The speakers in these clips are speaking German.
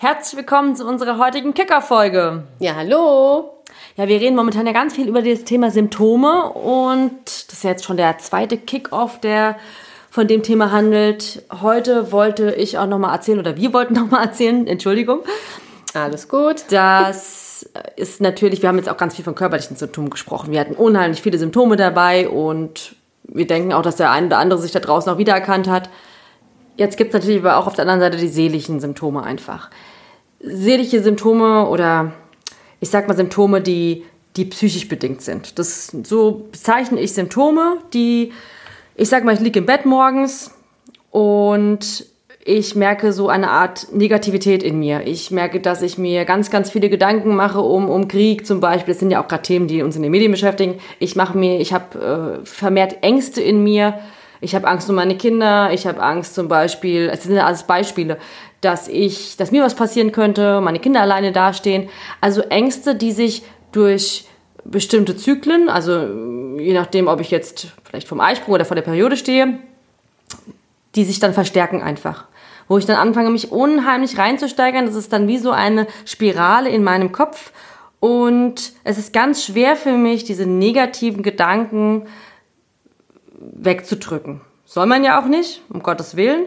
Herzlich willkommen zu unserer heutigen Kicker-Folge. Ja, hallo. Ja, wir reden momentan ja ganz viel über das Thema Symptome und das ist jetzt schon der zweite Kick-Off, der von dem Thema handelt. Heute wollte ich auch nochmal erzählen, oder wir wollten nochmal erzählen, Entschuldigung. Alles gut. Das ist natürlich, wir haben jetzt auch ganz viel von körperlichen Symptomen gesprochen. Wir hatten unheimlich viele Symptome dabei und wir denken auch, dass der eine oder andere sich da draußen auch wiedererkannt hat. Jetzt gibt es natürlich aber auch auf der anderen Seite die seelischen Symptome einfach. Seelische Symptome oder ich sag mal Symptome, die, die psychisch bedingt sind. Das, so bezeichne ich Symptome, die, ich sag mal, ich liege im Bett morgens und ich merke so eine Art Negativität in mir. Ich merke, dass ich mir ganz, ganz viele Gedanken mache um, um Krieg zum Beispiel. Das sind ja auch gerade Themen, die uns in den Medien beschäftigen. Ich mache mir, ich habe äh, vermehrt Ängste in mir. Ich habe Angst um meine Kinder. Ich habe Angst zum Beispiel, es sind ja alles Beispiele, dass ich, dass mir was passieren könnte, meine Kinder alleine dastehen. Also Ängste, die sich durch bestimmte Zyklen, also je nachdem, ob ich jetzt vielleicht vom Eisprung oder vor der Periode stehe, die sich dann verstärken einfach wo ich dann anfange, mich unheimlich reinzusteigern. Das ist dann wie so eine Spirale in meinem Kopf. Und es ist ganz schwer für mich, diese negativen Gedanken wegzudrücken. Soll man ja auch nicht, um Gottes Willen.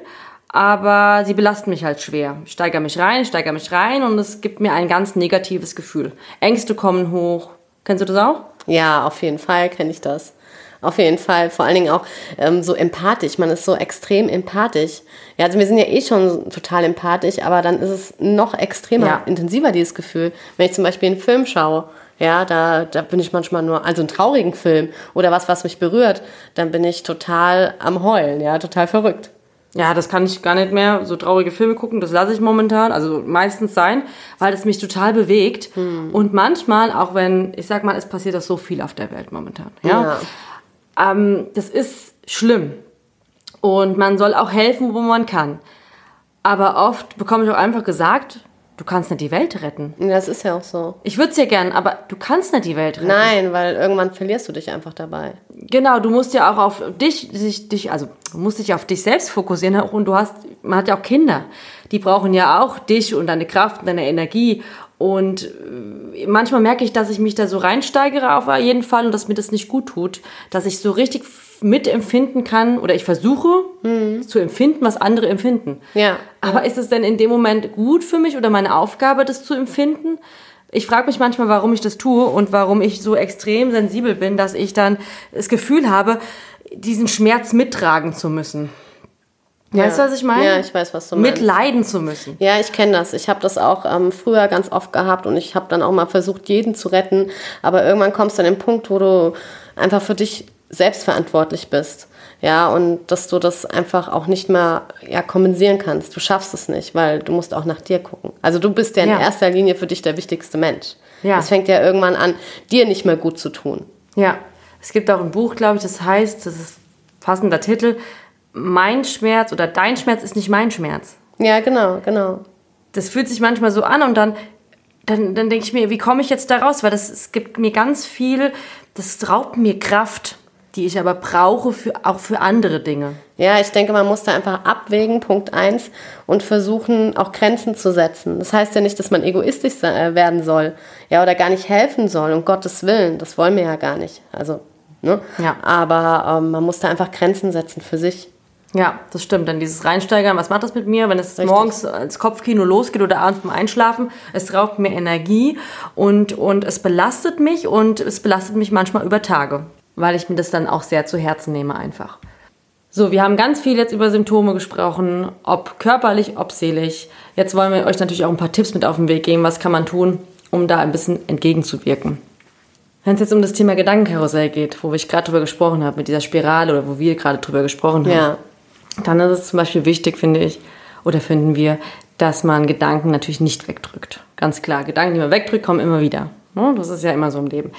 Aber sie belasten mich halt schwer. Ich steigere mich rein, ich steigere mich rein und es gibt mir ein ganz negatives Gefühl. Ängste kommen hoch. Kennst du das auch? Ja, auf jeden Fall kenne ich das. Auf jeden Fall. Vor allen Dingen auch ähm, so empathisch. Man ist so extrem empathisch. Ja, also wir sind ja eh schon total empathisch, aber dann ist es noch extremer, ja. intensiver, dieses Gefühl. Wenn ich zum Beispiel einen Film schaue, ja, da, da bin ich manchmal nur, also einen traurigen Film oder was, was mich berührt, dann bin ich total am Heulen, ja, total verrückt. Ja, das kann ich gar nicht mehr so traurige Filme gucken. Das lasse ich momentan, also meistens sein, weil es mich total bewegt. Hm. Und manchmal, auch wenn, ich sag mal, es passiert das so viel auf der Welt momentan. Ja. ja. Ähm, das ist schlimm. Und man soll auch helfen, wo man kann. Aber oft bekomme ich auch einfach gesagt, du kannst nicht die Welt retten. Das ist ja auch so. Ich würde es ja gern, aber du kannst nicht die Welt retten. Nein, weil irgendwann verlierst du dich einfach dabei. Genau, du musst ja auch auf dich, dich, dich also musst dich auf dich selbst fokussieren und du hast, man hat ja auch Kinder, die brauchen ja auch dich und deine Kraft und deine Energie und äh, manchmal merke ich, dass ich mich da so reinsteigere auf jeden Fall und dass mir das nicht gut tut, dass ich so richtig mitempfinden kann oder ich versuche mhm. zu empfinden, was andere empfinden. Ja. Aber ist es denn in dem Moment gut für mich oder meine Aufgabe, das zu empfinden? Ich frage mich manchmal, warum ich das tue und warum ich so extrem sensibel bin, dass ich dann das Gefühl habe, diesen Schmerz mittragen zu müssen. Ja. Weißt du, was ich meine? Ja, ich weiß, was du meinst. Mitleiden zu müssen. Ja, ich kenne das. Ich habe das auch ähm, früher ganz oft gehabt und ich habe dann auch mal versucht, jeden zu retten. Aber irgendwann kommst du an den Punkt, wo du einfach für dich selbst verantwortlich bist. Ja, und dass du das einfach auch nicht mehr ja, kompensieren kannst. Du schaffst es nicht, weil du musst auch nach dir gucken. Also du bist ja in ja. erster Linie für dich der wichtigste Mensch. Ja. Es fängt ja irgendwann an, dir nicht mehr gut zu tun. Ja, es gibt auch ein Buch, glaube ich, das heißt, das ist passender Titel, mein Schmerz oder dein Schmerz ist nicht mein Schmerz. Ja, genau, genau. Das fühlt sich manchmal so an und dann, dann, dann denke ich mir, wie komme ich jetzt da raus? Weil das, es gibt mir ganz viel, das raubt mir Kraft, die ich aber brauche für, auch für andere Dinge. Ja, ich denke, man muss da einfach abwägen, Punkt eins, und versuchen, auch Grenzen zu setzen. Das heißt ja nicht, dass man egoistisch äh, werden soll, ja, oder gar nicht helfen soll, um Gottes Willen. Das wollen wir ja gar nicht. Also, ne? Ja. Aber ähm, man muss da einfach Grenzen setzen für sich. Ja, das stimmt. Dann dieses Reinsteigern, was macht das mit mir, wenn es Richtig. morgens als Kopfkino losgeht oder abends beim Einschlafen? Es raubt mir Energie und, und es belastet mich und es belastet mich manchmal über Tage, weil ich mir das dann auch sehr zu Herzen nehme einfach. So, wir haben ganz viel jetzt über Symptome gesprochen, ob körperlich, ob seelisch. Jetzt wollen wir euch natürlich auch ein paar Tipps mit auf den Weg geben. Was kann man tun, um da ein bisschen entgegenzuwirken? Wenn es jetzt um das Thema Gedankenkarussell geht, wo ich gerade drüber gesprochen habe, mit dieser Spirale oder wo wir gerade drüber gesprochen haben. Ja dann ist es zum Beispiel wichtig, finde ich, oder finden wir, dass man Gedanken natürlich nicht wegdrückt. Ganz klar, Gedanken, die man wegdrückt, kommen immer wieder. Ne? Das ist ja immer so im Leben.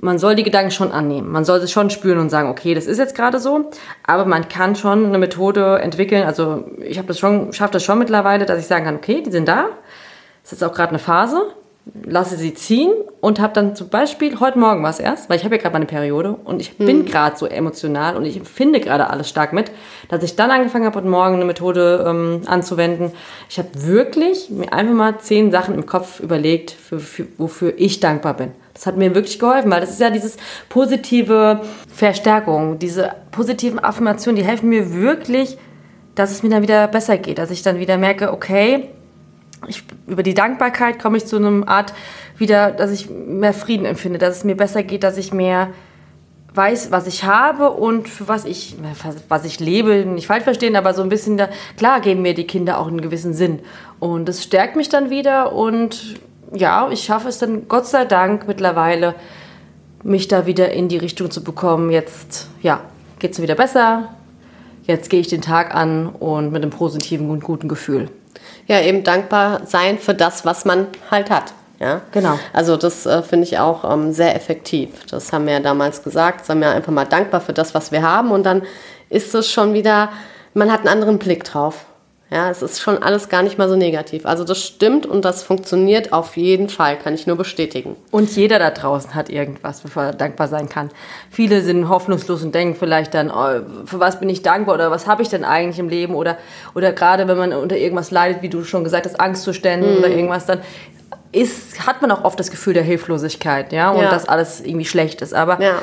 Man soll die Gedanken schon annehmen. Man soll sie schon spüren und sagen, okay, das ist jetzt gerade so. Aber man kann schon eine Methode entwickeln. Also ich habe das schon, schaffe das schon mittlerweile, dass ich sagen kann, okay, die sind da. Das ist jetzt auch gerade eine Phase. Lasse sie ziehen und habe dann zum Beispiel, heute Morgen war es erst, weil ich habe ja gerade meine Periode und ich bin gerade so emotional und ich empfinde gerade alles stark mit, dass ich dann angefangen habe, heute Morgen eine Methode ähm, anzuwenden. Ich habe wirklich mir einfach mal zehn Sachen im Kopf überlegt, für, für, wofür ich dankbar bin. Das hat mir wirklich geholfen, weil das ist ja dieses positive Verstärkung, diese positiven Affirmationen, die helfen mir wirklich, dass es mir dann wieder besser geht, dass ich dann wieder merke, okay, ich, über die Dankbarkeit komme ich zu einer Art wieder, dass ich mehr Frieden empfinde, dass es mir besser geht, dass ich mehr weiß, was ich habe und für was ich, was ich lebe, nicht falsch verstehen, aber so ein bisschen da, klar geben mir die Kinder auch einen gewissen Sinn. Und das stärkt mich dann wieder und ja, ich schaffe es dann Gott sei Dank mittlerweile, mich da wieder in die Richtung zu bekommen. Jetzt, ja, geht es mir wieder besser. Jetzt gehe ich den Tag an und mit einem positiven und guten Gefühl ja, eben dankbar sein für das, was man halt hat. Ja, genau. Also das äh, finde ich auch ähm, sehr effektiv. Das haben wir ja damals gesagt. Sagen wir einfach mal dankbar für das, was wir haben und dann ist es schon wieder, man hat einen anderen Blick drauf. Ja, es ist schon alles gar nicht mal so negativ. Also das stimmt und das funktioniert auf jeden Fall, kann ich nur bestätigen. Und jeder da draußen hat irgendwas, wofür er dankbar sein kann. Viele sind hoffnungslos und denken vielleicht dann, oh, für was bin ich dankbar oder was habe ich denn eigentlich im Leben oder, oder gerade wenn man unter irgendwas leidet, wie du schon gesagt hast, Angstzuständen mhm. oder irgendwas, dann ist, hat man auch oft das Gefühl der Hilflosigkeit, ja, und ja. dass alles irgendwie schlecht ist. Aber ja.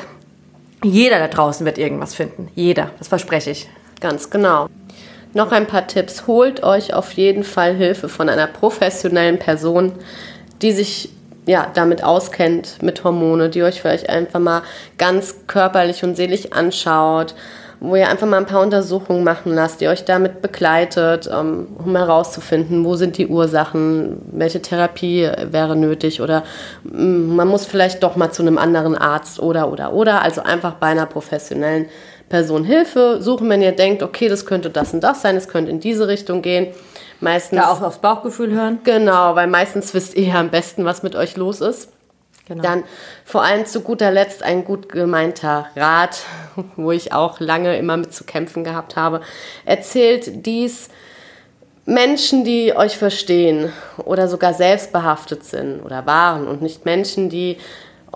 jeder da draußen wird irgendwas finden. Jeder, das verspreche ich. Ganz genau. Noch ein paar Tipps. Holt euch auf jeden Fall Hilfe von einer professionellen Person, die sich ja, damit auskennt, mit Hormone, die euch vielleicht einfach mal ganz körperlich und seelisch anschaut, wo ihr einfach mal ein paar Untersuchungen machen lasst, die euch damit begleitet, ähm, um herauszufinden, wo sind die Ursachen, welche Therapie wäre nötig oder mm, man muss vielleicht doch mal zu einem anderen Arzt oder oder oder, also einfach bei einer professionellen Person Hilfe suchen, wenn ihr denkt, okay, das könnte das und das sein, es könnte in diese Richtung gehen. Meistens. Ja, auch aufs Bauchgefühl hören. Genau, weil meistens wisst ihr ja am besten, was mit euch los ist. Genau. Dann vor allem zu guter Letzt ein gut gemeinter Rat, wo ich auch lange immer mit zu kämpfen gehabt habe. Erzählt dies Menschen, die euch verstehen oder sogar selbstbehaftet sind oder waren und nicht Menschen, die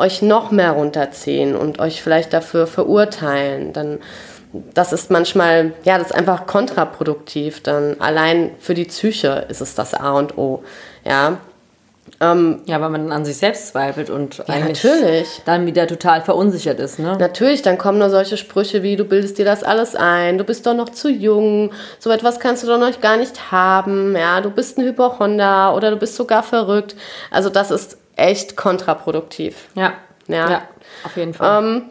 euch noch mehr runterziehen und euch vielleicht dafür verurteilen, dann das ist manchmal, ja, das ist einfach kontraproduktiv. Dann allein für die Psyche ist es das A und O. Ja, ähm, ja, weil man an sich selbst zweifelt und ja, eigentlich natürlich. dann wieder total verunsichert ist. Ne? Natürlich, dann kommen nur solche Sprüche wie, du bildest dir das alles ein, du bist doch noch zu jung, so etwas kannst du doch noch gar nicht haben, ja, du bist ein Hypochonder oder du bist sogar verrückt. Also das ist echt kontraproduktiv. Ja. Ja, ja auf jeden Fall. Ähm,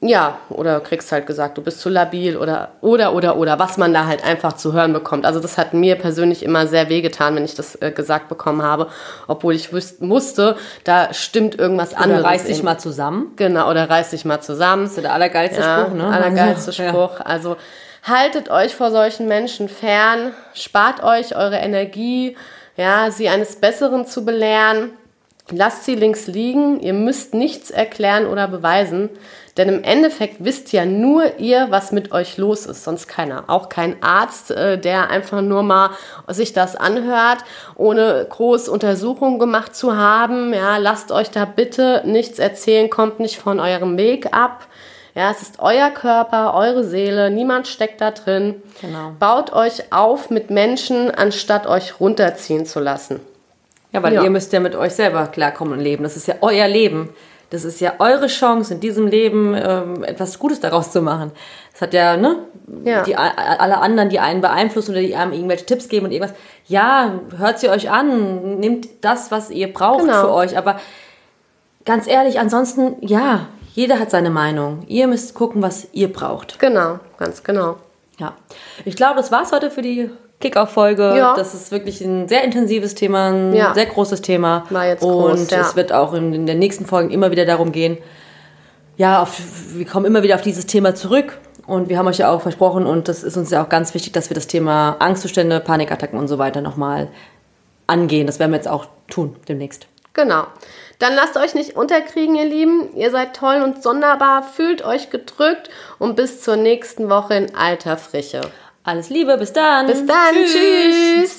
ja, oder kriegst halt gesagt, du bist zu labil oder oder oder oder was man da halt einfach zu hören bekommt. Also das hat mir persönlich immer sehr wehgetan, wenn ich das äh, gesagt bekommen habe, obwohl ich wüs musste, da stimmt irgendwas oder anderes. Oder reiß dich mal zusammen. Genau, oder reiß dich mal zusammen. Das ist der allergeilste ja, Spruch, ne? Allergeilste Spruch. Ja. Also haltet euch vor solchen Menschen fern, spart euch eure Energie, ja, sie eines Besseren zu belehren Lasst sie links liegen, ihr müsst nichts erklären oder beweisen, denn im Endeffekt wisst ja nur ihr, was mit euch los ist, sonst keiner. Auch kein Arzt, äh, der einfach nur mal sich das anhört, ohne groß Untersuchungen gemacht zu haben. Ja, lasst euch da bitte nichts erzählen, kommt nicht von eurem Weg ab. Ja, es ist euer Körper, eure Seele, niemand steckt da drin. Genau. Baut euch auf mit Menschen, anstatt euch runterziehen zu lassen. Ja, weil ja. ihr müsst ja mit euch selber klarkommen und leben. Das ist ja euer Leben. Das ist ja eure Chance, in diesem Leben ähm, etwas Gutes daraus zu machen. Das hat ja, ne? Ja. Die, alle anderen, die einen beeinflussen oder die einem irgendwelche Tipps geben und irgendwas. Ja, hört sie euch an, nehmt das, was ihr braucht genau. für euch. Aber ganz ehrlich, ansonsten, ja, jeder hat seine Meinung. Ihr müsst gucken, was ihr braucht. Genau, ganz genau. Ja. Ich glaube, das war's heute für die Kickoff-Folge. Ja. Das ist wirklich ein sehr intensives Thema, ein ja. sehr großes Thema. War jetzt und groß, ja. es wird auch in, in den nächsten Folgen immer wieder darum gehen. Ja, auf, wir kommen immer wieder auf dieses Thema zurück. Und wir haben euch ja auch versprochen, und das ist uns ja auch ganz wichtig, dass wir das Thema Angstzustände, Panikattacken und so weiter nochmal angehen. Das werden wir jetzt auch tun demnächst. Genau. Dann lasst euch nicht unterkriegen, ihr Lieben. Ihr seid toll und sonderbar. Fühlt euch gedrückt und bis zur nächsten Woche in alter Frische. Alles Liebe, bis dann. Bis dann. Tschüss. Tschüss.